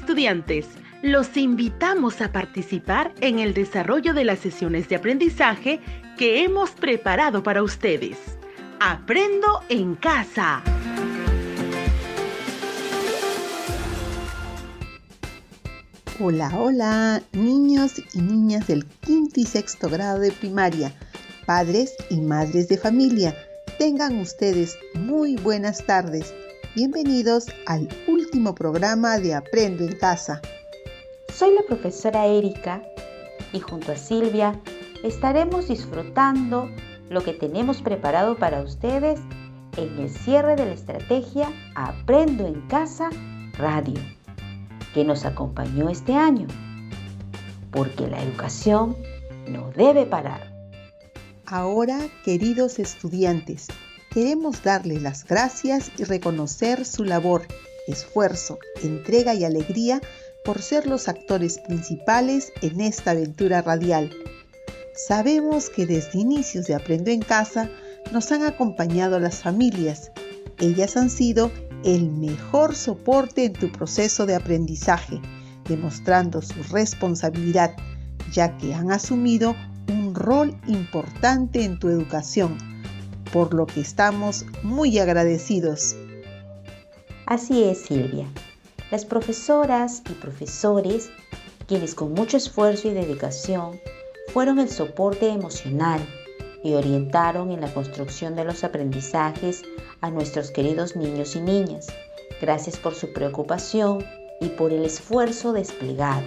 Estudiantes, los invitamos a participar en el desarrollo de las sesiones de aprendizaje que hemos preparado para ustedes. Aprendo en casa. Hola, hola, niños y niñas del quinto y sexto grado de primaria, padres y madres de familia. Tengan ustedes muy buenas tardes. Bienvenidos al último programa de Aprendo en Casa. Soy la profesora Erika y junto a Silvia estaremos disfrutando lo que tenemos preparado para ustedes en el cierre de la estrategia Aprendo en Casa Radio, que nos acompañó este año, porque la educación no debe parar. Ahora, queridos estudiantes, queremos darles las gracias y reconocer su labor, esfuerzo, entrega y alegría por ser los actores principales en esta aventura radial. Sabemos que desde inicios de Aprendo en Casa nos han acompañado las familias. Ellas han sido el mejor soporte en tu proceso de aprendizaje, demostrando su responsabilidad, ya que han asumido un rol importante en tu educación, por lo que estamos muy agradecidos. Así es, Silvia las profesoras y profesores, quienes con mucho esfuerzo y dedicación fueron el soporte emocional y orientaron en la construcción de los aprendizajes a nuestros queridos niños y niñas. Gracias por su preocupación y por el esfuerzo desplegado.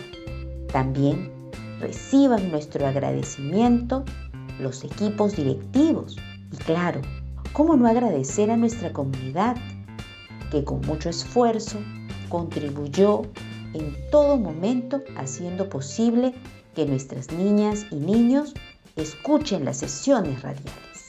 También reciban nuestro agradecimiento los equipos directivos. Y claro, ¿cómo no agradecer a nuestra comunidad que con mucho esfuerzo contribuyó en todo momento haciendo posible que nuestras niñas y niños escuchen las sesiones radiales.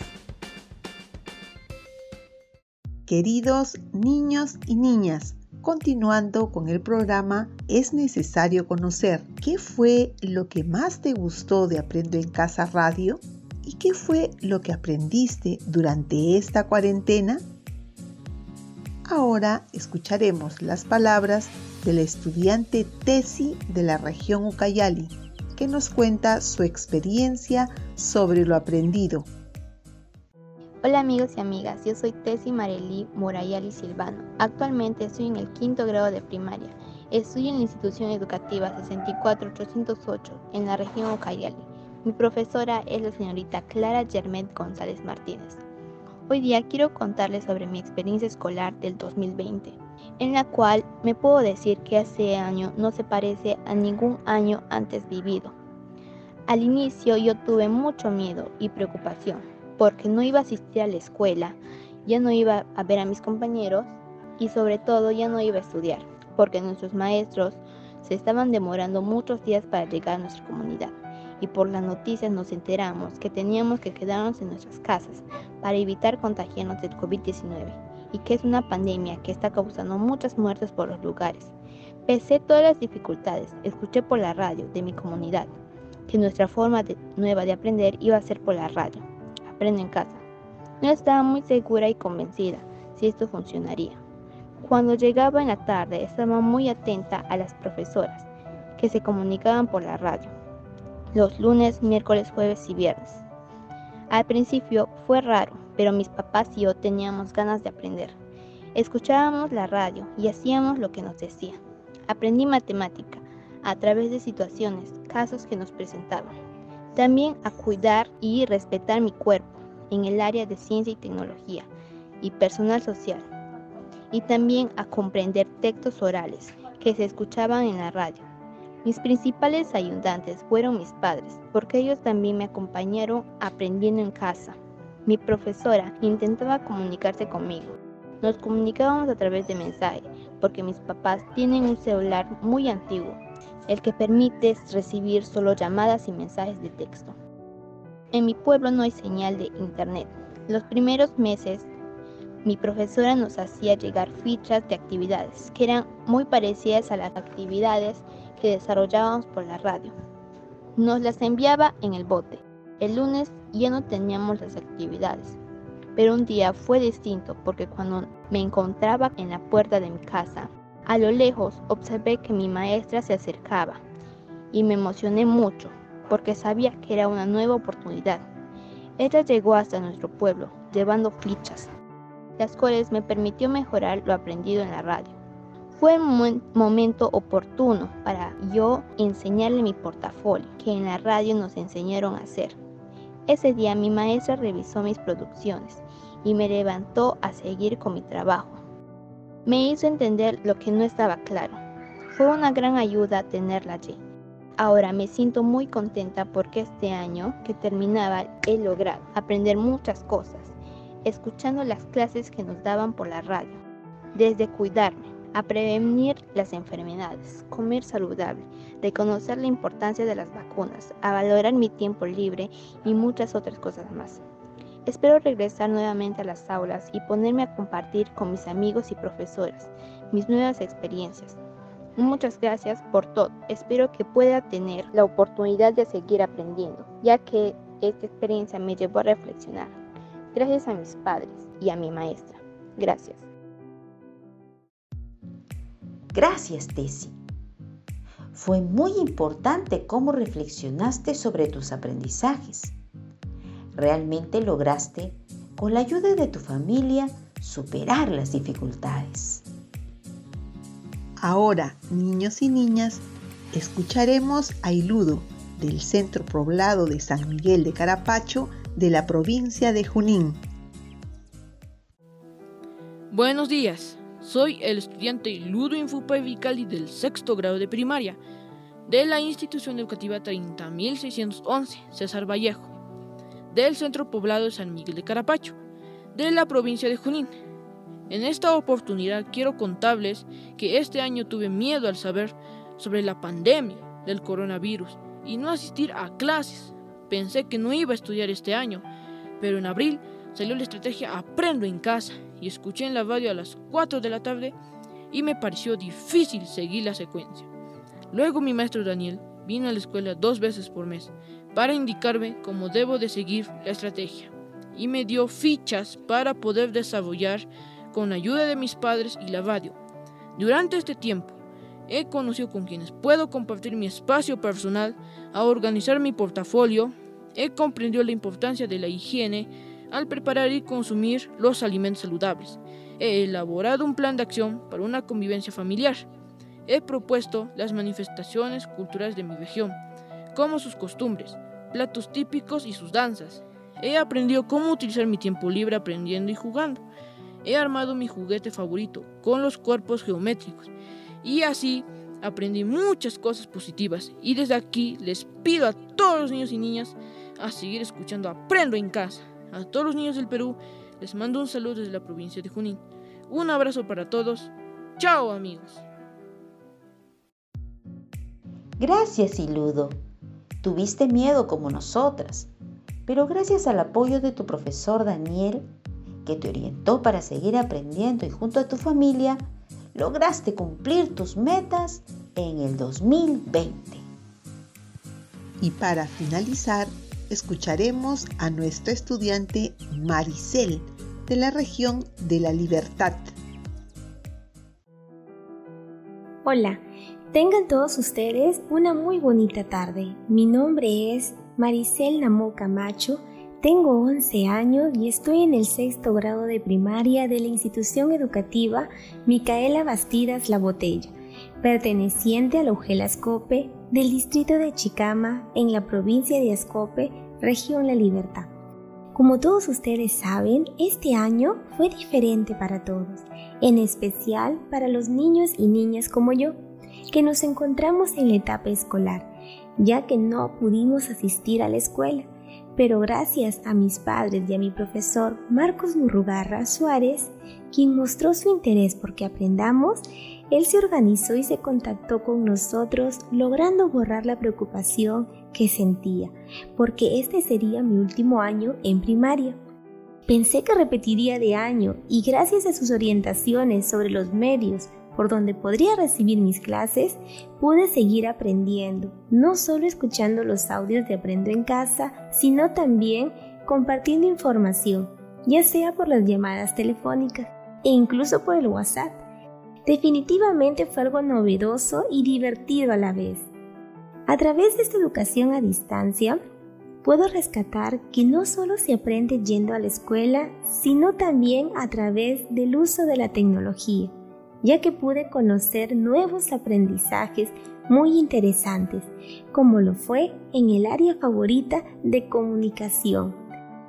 Queridos niños y niñas, continuando con el programa, es necesario conocer qué fue lo que más te gustó de Aprendo en Casa Radio y qué fue lo que aprendiste durante esta cuarentena. Ahora escucharemos las palabras del estudiante Tesi de la región Ucayali, que nos cuenta su experiencia sobre lo aprendido. Hola amigos y amigas, yo soy Tesi Marelí Morayali Silvano. Actualmente estoy en el quinto grado de primaria. Estudio en la institución educativa 64808 en la región Ucayali. Mi profesora es la señorita Clara Germet González Martínez. Hoy día quiero contarles sobre mi experiencia escolar del 2020, en la cual me puedo decir que este año no se parece a ningún año antes vivido. Al inicio yo tuve mucho miedo y preocupación, porque no iba a asistir a la escuela, ya no iba a ver a mis compañeros y sobre todo ya no iba a estudiar, porque nuestros maestros se estaban demorando muchos días para llegar a nuestra comunidad y por las noticias nos enteramos que teníamos que quedarnos en nuestras casas para evitar contagiarnos del COVID-19 y que es una pandemia que está causando muchas muertes por los lugares. Pese a todas las dificultades, escuché por la radio de mi comunidad que nuestra forma nueva de aprender iba a ser por la radio. Aprendo en casa. No estaba muy segura y convencida si esto funcionaría. Cuando llegaba en la tarde estaba muy atenta a las profesoras que se comunicaban por la radio los lunes, miércoles, jueves y viernes. Al principio fue raro, pero mis papás y yo teníamos ganas de aprender. Escuchábamos la radio y hacíamos lo que nos decían. Aprendí matemática a través de situaciones, casos que nos presentaban. También a cuidar y respetar mi cuerpo en el área de ciencia y tecnología y personal social. Y también a comprender textos orales que se escuchaban en la radio mis principales ayudantes fueron mis padres, porque ellos también me acompañaron aprendiendo en casa. Mi profesora intentaba comunicarse conmigo. Nos comunicábamos a través de mensaje, porque mis papás tienen un celular muy antiguo, el que permite recibir solo llamadas y mensajes de texto. En mi pueblo no hay señal de internet. Los primeros meses, mi profesora nos hacía llegar fichas de actividades que eran muy parecidas a las actividades que desarrollábamos por la radio. Nos las enviaba en el bote. El lunes ya no teníamos las actividades. Pero un día fue distinto porque cuando me encontraba en la puerta de mi casa, A lo lejos observé que mi maestra se acercaba y me emocioné mucho porque sabía que era una nueva oportunidad. Ella llegó hasta nuestro pueblo llevando fichas, las cuales me permitió mejorar lo aprendido en la radio. Fue un momento oportuno para yo enseñarle mi portafolio, que en la radio nos enseñaron a hacer. Ese día mi maestra revisó mis producciones y me levantó a seguir con mi trabajo. Me hizo entender lo que no estaba claro. Fue una gran ayuda tenerla allí. Ahora me siento muy contenta porque este año que terminaba he logrado aprender muchas cosas, escuchando las clases que nos daban por la radio, desde cuidarme, a prevenir las enfermedades, comer saludable, reconocer la importancia de las vacunas, a valorar mi tiempo libre y muchas otras cosas más. Espero regresar nuevamente a las aulas y ponerme a compartir con mis amigos y profesores mis nuevas experiencias. Muchas gracias por todo. Espero que pueda tener la oportunidad de seguir aprendiendo, ya que esta experiencia me llevó a reflexionar. Gracias a mis padres y a mi maestra. Gracias. Gracias, Tessy. Fue muy importante cómo reflexionaste sobre tus aprendizajes. Realmente lograste, con la ayuda de tu familia, superar las dificultades. Ahora, niños y niñas, escucharemos a Iludo del Centro Poblado de San Miguel de Carapacho de la provincia de Junín. Buenos días. Soy el estudiante Ludo Infupa Vicali del sexto grado de primaria de la institución educativa 30611 César Vallejo, del centro poblado de San Miguel de Carapacho, de la provincia de Junín. En esta oportunidad quiero contarles que este año tuve miedo al saber sobre la pandemia del coronavirus y no asistir a clases. Pensé que no iba a estudiar este año, pero en abril salió la estrategia Aprendo en casa y escuché en la radio a las 4 de la tarde y me pareció difícil seguir la secuencia. Luego mi maestro Daniel vino a la escuela dos veces por mes para indicarme cómo debo de seguir la estrategia y me dio fichas para poder desarrollar con ayuda de mis padres y la radio. Durante este tiempo he conocido con quienes puedo compartir mi espacio personal, a organizar mi portafolio, he comprendido la importancia de la higiene, al preparar y consumir los alimentos saludables. He elaborado un plan de acción para una convivencia familiar. He propuesto las manifestaciones culturales de mi región, como sus costumbres, platos típicos y sus danzas. He aprendido cómo utilizar mi tiempo libre aprendiendo y jugando. He armado mi juguete favorito con los cuerpos geométricos. Y así aprendí muchas cosas positivas. Y desde aquí les pido a todos los niños y niñas a seguir escuchando Aprendo en casa. A todos los niños del Perú les mando un saludo desde la provincia de Junín. Un abrazo para todos. Chao amigos. Gracias, Iludo. Tuviste miedo como nosotras, pero gracias al apoyo de tu profesor Daniel, que te orientó para seguir aprendiendo y junto a tu familia, lograste cumplir tus metas en el 2020. Y para finalizar, escucharemos a nuestra estudiante Maricel de la región de la Libertad. Hola, tengan todos ustedes una muy bonita tarde. Mi nombre es Maricel Namo Camacho, tengo 11 años y estoy en el sexto grado de primaria de la institución educativa Micaela Bastidas La Botella, perteneciente a la Escope del distrito de Chicama en la provincia de Escope, región La Libertad. Como todos ustedes saben, este año fue diferente para todos, en especial para los niños y niñas como yo, que nos encontramos en la etapa escolar, ya que no pudimos asistir a la escuela. Pero gracias a mis padres y a mi profesor Marcos Murrugarra Suárez, quien mostró su interés porque aprendamos, él se organizó y se contactó con nosotros logrando borrar la preocupación que sentía, porque este sería mi último año en primaria. Pensé que repetiría de año y gracias a sus orientaciones sobre los medios por donde podría recibir mis clases, pude seguir aprendiendo, no solo escuchando los audios de Aprendo en casa, sino también compartiendo información, ya sea por las llamadas telefónicas e incluso por el WhatsApp. Definitivamente fue algo novedoso y divertido a la vez. A través de esta educación a distancia, puedo rescatar que no solo se aprende yendo a la escuela, sino también a través del uso de la tecnología, ya que pude conocer nuevos aprendizajes muy interesantes, como lo fue en el área favorita de comunicación,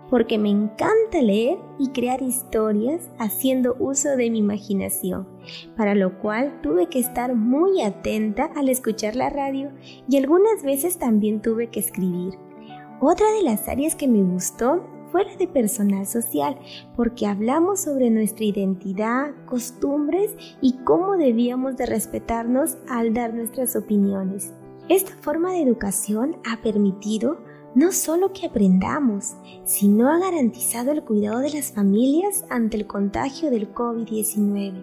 porque me encanta leer y crear historias haciendo uso de mi imaginación, para lo cual tuve que estar muy atenta al escuchar la radio y algunas veces también tuve que escribir otra de las áreas que me gustó fue la de personal social, porque hablamos sobre nuestra identidad, costumbres y cómo debíamos de respetarnos al dar nuestras opiniones. Esta forma de educación ha permitido no solo que aprendamos, sino ha garantizado el cuidado de las familias ante el contagio del COVID-19.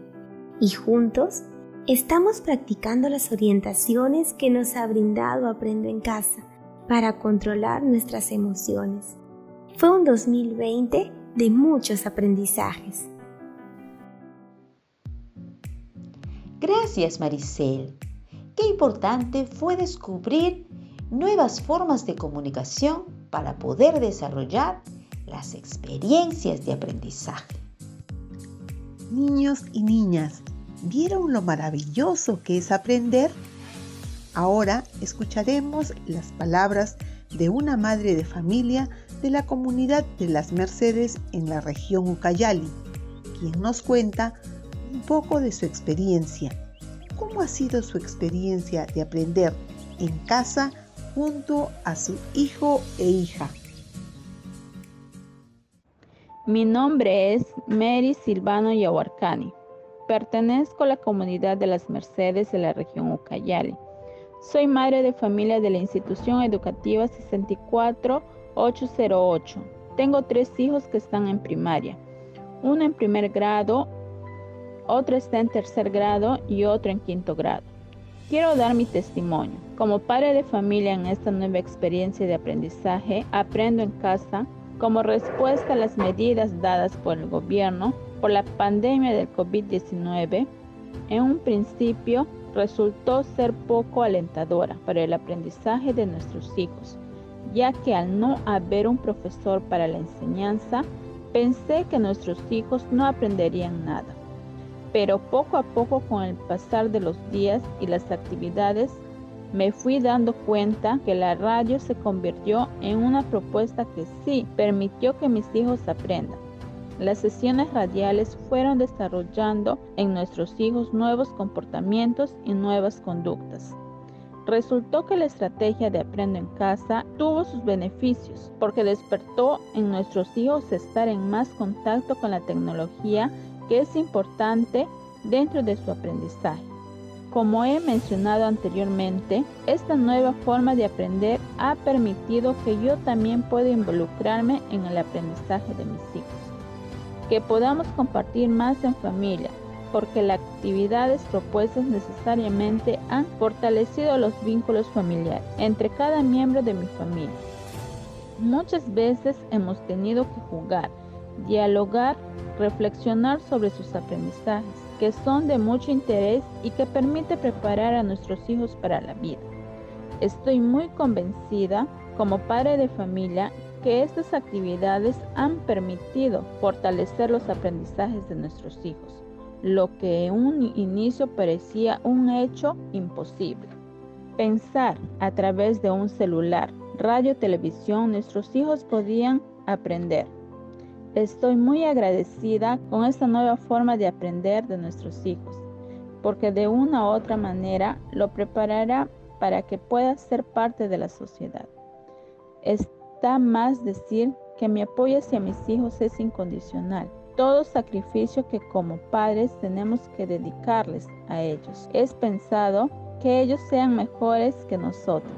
Y juntos estamos practicando las orientaciones que nos ha brindado Aprendo en Casa para controlar nuestras emociones. Fue un 2020 de muchos aprendizajes. Gracias Maricel. Qué importante fue descubrir nuevas formas de comunicación para poder desarrollar las experiencias de aprendizaje. Niños y niñas, ¿vieron lo maravilloso que es aprender? Ahora escucharemos las palabras de una madre de familia de la comunidad de las Mercedes en la región Ucayali, quien nos cuenta un poco de su experiencia. ¿Cómo ha sido su experiencia de aprender en casa junto a su hijo e hija? Mi nombre es Mary Silvano Yahuarcani. Pertenezco a la comunidad de las Mercedes de la región Ucayali. Soy madre de familia de la institución educativa 64808. Tengo tres hijos que están en primaria. Uno en primer grado, otro está en tercer grado y otro en quinto grado. Quiero dar mi testimonio. Como padre de familia en esta nueva experiencia de aprendizaje, aprendo en casa como respuesta a las medidas dadas por el gobierno por la pandemia del COVID-19. En un principio resultó ser poco alentadora para el aprendizaje de nuestros hijos, ya que al no haber un profesor para la enseñanza, pensé que nuestros hijos no aprenderían nada. Pero poco a poco con el pasar de los días y las actividades, me fui dando cuenta que la radio se convirtió en una propuesta que sí permitió que mis hijos aprendan las sesiones radiales fueron desarrollando en nuestros hijos nuevos comportamientos y nuevas conductas. Resultó que la estrategia de Aprendo en casa tuvo sus beneficios porque despertó en nuestros hijos estar en más contacto con la tecnología que es importante dentro de su aprendizaje. Como he mencionado anteriormente, esta nueva forma de aprender ha permitido que yo también pueda involucrarme en el aprendizaje de mis hijos que podamos compartir más en familia, porque las actividades propuestas necesariamente han fortalecido los vínculos familiares entre cada miembro de mi familia. Muchas veces hemos tenido que jugar, dialogar, reflexionar sobre sus aprendizajes, que son de mucho interés y que permite preparar a nuestros hijos para la vida. Estoy muy convencida como padre de familia que estas actividades han permitido fortalecer los aprendizajes de nuestros hijos, lo que en un inicio parecía un hecho imposible. Pensar a través de un celular, radio, televisión, nuestros hijos podían aprender. Estoy muy agradecida con esta nueva forma de aprender de nuestros hijos, porque de una u otra manera lo preparará para que pueda ser parte de la sociedad está más decir que mi apoyo hacia mis hijos es incondicional. Todo sacrificio que como padres tenemos que dedicarles a ellos es pensado que ellos sean mejores que nosotros.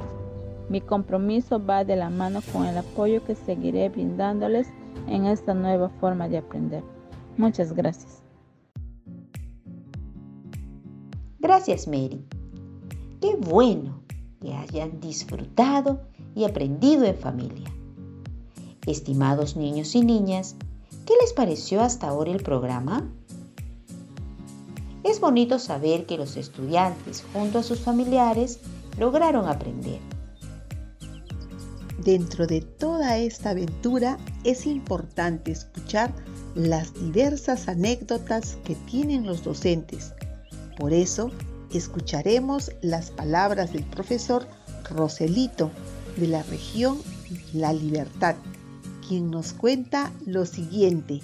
Mi compromiso va de la mano con el apoyo que seguiré brindándoles en esta nueva forma de aprender. Muchas gracias. Gracias, Mary. Qué bueno que hayan disfrutado y aprendido en familia. Estimados niños y niñas, ¿qué les pareció hasta ahora el programa? Es bonito saber que los estudiantes, junto a sus familiares, lograron aprender. Dentro de toda esta aventura es importante escuchar las diversas anécdotas que tienen los docentes. Por eso, escucharemos las palabras del profesor Roselito de la región La Libertad, quien nos cuenta lo siguiente.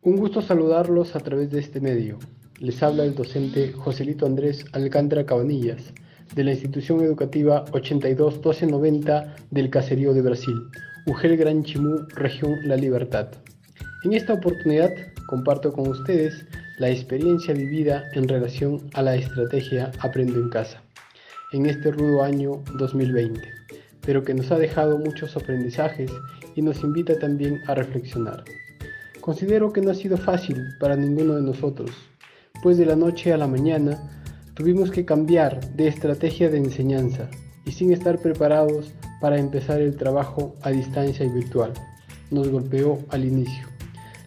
Un gusto saludarlos a través de este medio. Les habla el docente Joselito Andrés Alcántara Cabanillas de la institución educativa 821290 del Caserío de Brasil, Ugel Gran Chimú, región La Libertad. En esta oportunidad comparto con ustedes la experiencia vivida en relación a la estrategia Aprendo en Casa en este rudo año 2020, pero que nos ha dejado muchos aprendizajes y nos invita también a reflexionar. Considero que no ha sido fácil para ninguno de nosotros, pues de la noche a la mañana Tuvimos que cambiar de estrategia de enseñanza y sin estar preparados para empezar el trabajo a distancia y virtual. Nos golpeó al inicio.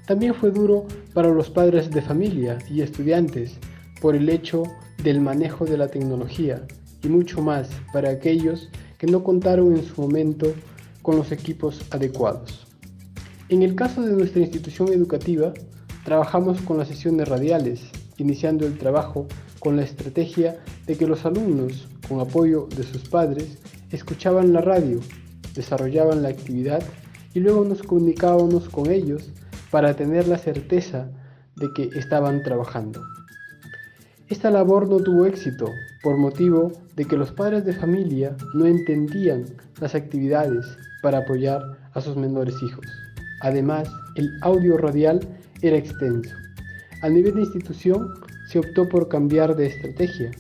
También fue duro para los padres de familia y estudiantes por el hecho del manejo de la tecnología y mucho más para aquellos que no contaron en su momento con los equipos adecuados. En el caso de nuestra institución educativa, trabajamos con las sesiones radiales, iniciando el trabajo con la estrategia de que los alumnos, con apoyo de sus padres, escuchaban la radio, desarrollaban la actividad y luego nos comunicábamos con ellos para tener la certeza de que estaban trabajando. Esta labor no tuvo éxito por motivo de que los padres de familia no entendían las actividades para apoyar a sus menores hijos. Además, el audio radial era extenso. A nivel de institución, se optó por cambiar de estrategia.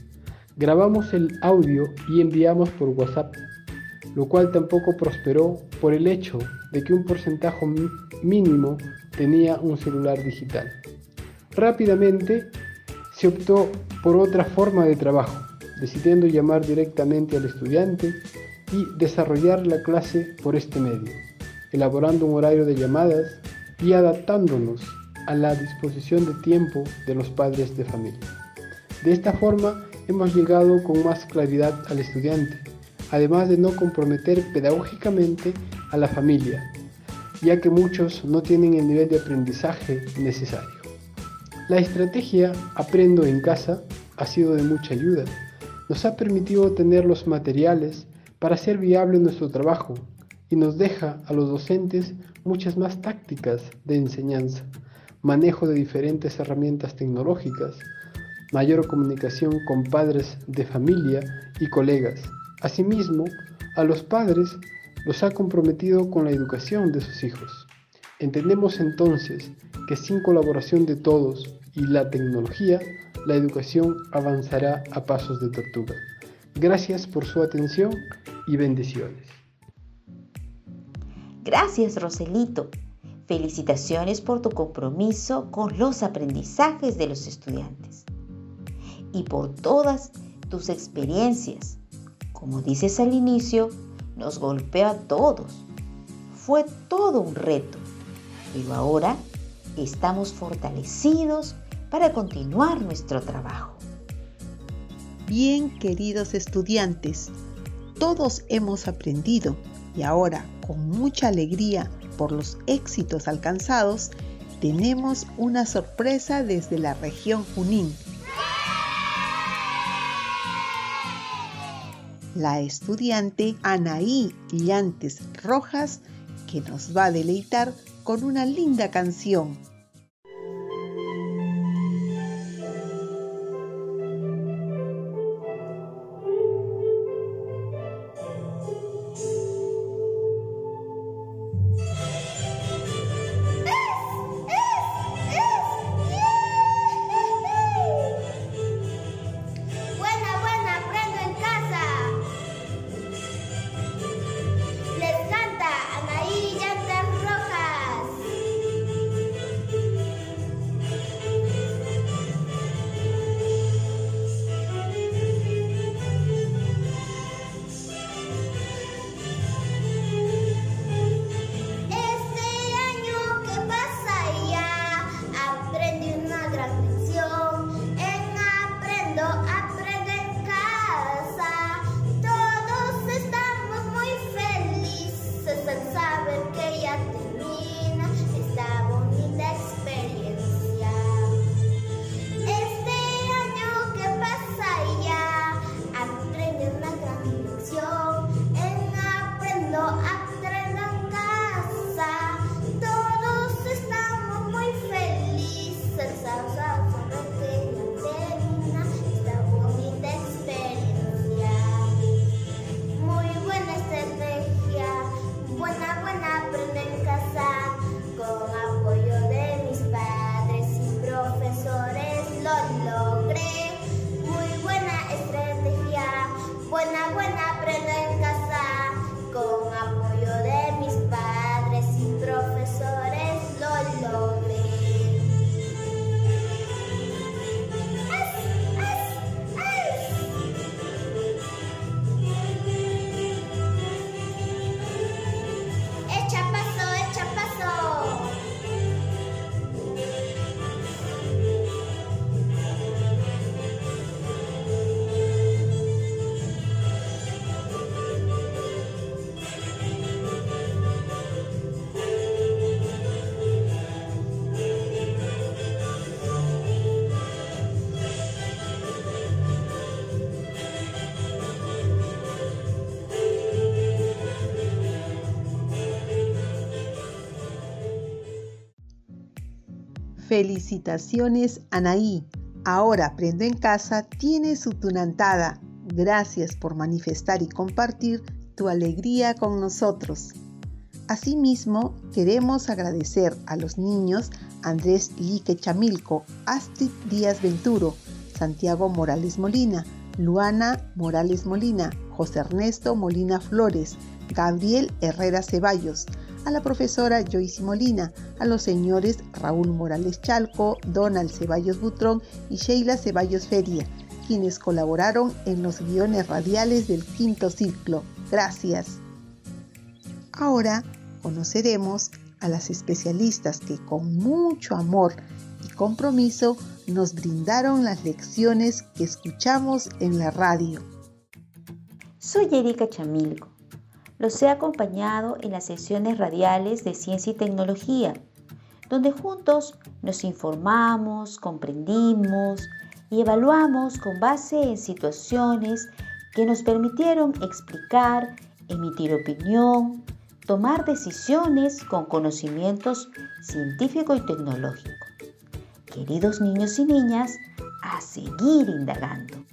Grabamos el audio y enviamos por WhatsApp, lo cual tampoco prosperó por el hecho de que un porcentaje mínimo tenía un celular digital. Rápidamente se optó por otra forma de trabajo, decidiendo llamar directamente al estudiante y desarrollar la clase por este medio, elaborando un horario de llamadas y adaptándonos a la disposición de tiempo de los padres de familia. De esta forma hemos llegado con más claridad al estudiante, además de no comprometer pedagógicamente a la familia, ya que muchos no tienen el nivel de aprendizaje necesario. La estrategia Aprendo en casa ha sido de mucha ayuda. Nos ha permitido tener los materiales para hacer viable nuestro trabajo y nos deja a los docentes muchas más tácticas de enseñanza manejo de diferentes herramientas tecnológicas, mayor comunicación con padres de familia y colegas. Asimismo, a los padres los ha comprometido con la educación de sus hijos. Entendemos entonces que sin colaboración de todos y la tecnología, la educación avanzará a pasos de tortuga. Gracias por su atención y bendiciones. Gracias, Roselito. Felicitaciones por tu compromiso con los aprendizajes de los estudiantes y por todas tus experiencias. Como dices al inicio, nos golpeó a todos. Fue todo un reto, pero ahora estamos fortalecidos para continuar nuestro trabajo. Bien, queridos estudiantes, todos hemos aprendido y ahora, con mucha alegría, por los éxitos alcanzados, tenemos una sorpresa desde la región Junín. La estudiante Anaí Llantes Rojas, que nos va a deleitar con una linda canción. Felicitaciones Anaí. Ahora Aprendo en Casa tiene su tunantada. Gracias por manifestar y compartir tu alegría con nosotros. Asimismo, queremos agradecer a los niños Andrés Lique Chamilco, Astrid Díaz Venturo, Santiago Morales Molina, Luana Morales Molina, José Ernesto Molina Flores, Gabriel Herrera Ceballos, a la profesora Joyce Molina, a los señores Raúl Morales Chalco, Donald Ceballos Butrón y Sheila Ceballos Feria, quienes colaboraron en los guiones radiales del quinto ciclo. Gracias. Ahora conoceremos a las especialistas que con mucho amor y compromiso nos brindaron las lecciones que escuchamos en la radio. Soy Erika Chamilco. Los he acompañado en las sesiones radiales de Ciencia y Tecnología, donde juntos nos informamos, comprendimos y evaluamos con base en situaciones que nos permitieron explicar, emitir opinión, tomar decisiones con conocimientos científico y tecnológico. Queridos niños y niñas, a seguir indagando.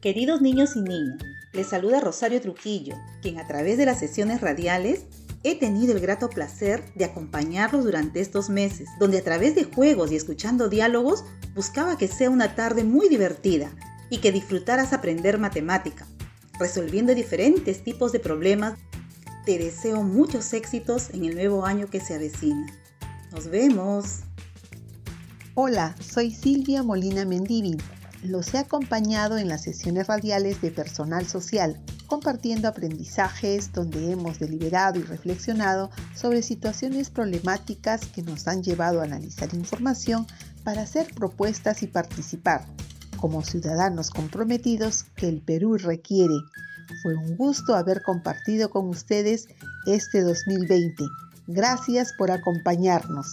Queridos niños y niñas, les saluda Rosario Trujillo, quien a través de las sesiones radiales he tenido el grato placer de acompañarlos durante estos meses, donde a través de juegos y escuchando diálogos buscaba que sea una tarde muy divertida y que disfrutaras aprender matemática, resolviendo diferentes tipos de problemas te deseo muchos éxitos en el nuevo año que se avecina. Nos vemos. Hola, soy Silvia Molina Mendívil. Los he acompañado en las sesiones radiales de personal social, compartiendo aprendizajes donde hemos deliberado y reflexionado sobre situaciones problemáticas que nos han llevado a analizar información para hacer propuestas y participar como ciudadanos comprometidos que el Perú requiere fue un gusto haber compartido con ustedes este 2020. Gracias por acompañarnos.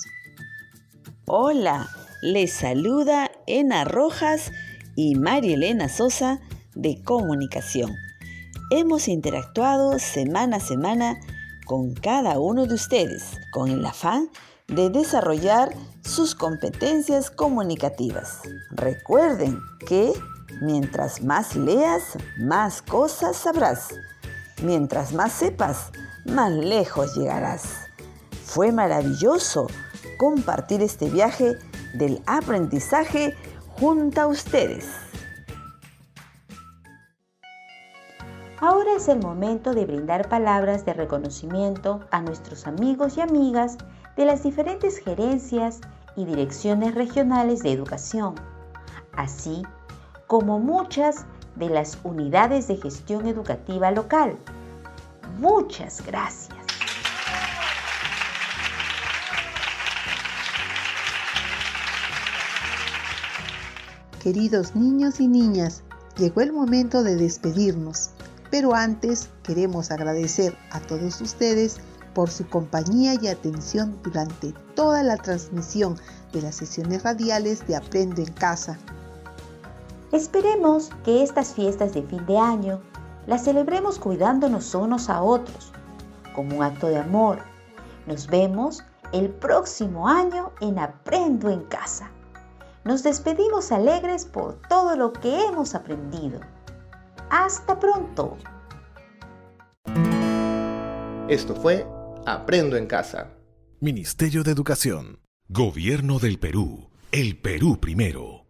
Hola, les saluda Ena Rojas y María Elena Sosa de Comunicación. Hemos interactuado semana a semana con cada uno de ustedes con el afán de desarrollar sus competencias comunicativas. Recuerden que Mientras más leas, más cosas sabrás. Mientras más sepas, más lejos llegarás. Fue maravilloso compartir este viaje del aprendizaje junto a ustedes. Ahora es el momento de brindar palabras de reconocimiento a nuestros amigos y amigas de las diferentes gerencias y direcciones regionales de educación, así como muchas de las unidades de gestión educativa local. Muchas gracias. Queridos niños y niñas, llegó el momento de despedirnos, pero antes queremos agradecer a todos ustedes por su compañía y atención durante toda la transmisión de las sesiones radiales de Aprendo en Casa Esperemos que estas fiestas de fin de año las celebremos cuidándonos unos a otros, como un acto de amor. Nos vemos el próximo año en Aprendo en Casa. Nos despedimos alegres por todo lo que hemos aprendido. Hasta pronto. Esto fue Aprendo en Casa. Ministerio de Educación. Gobierno del Perú. El Perú primero.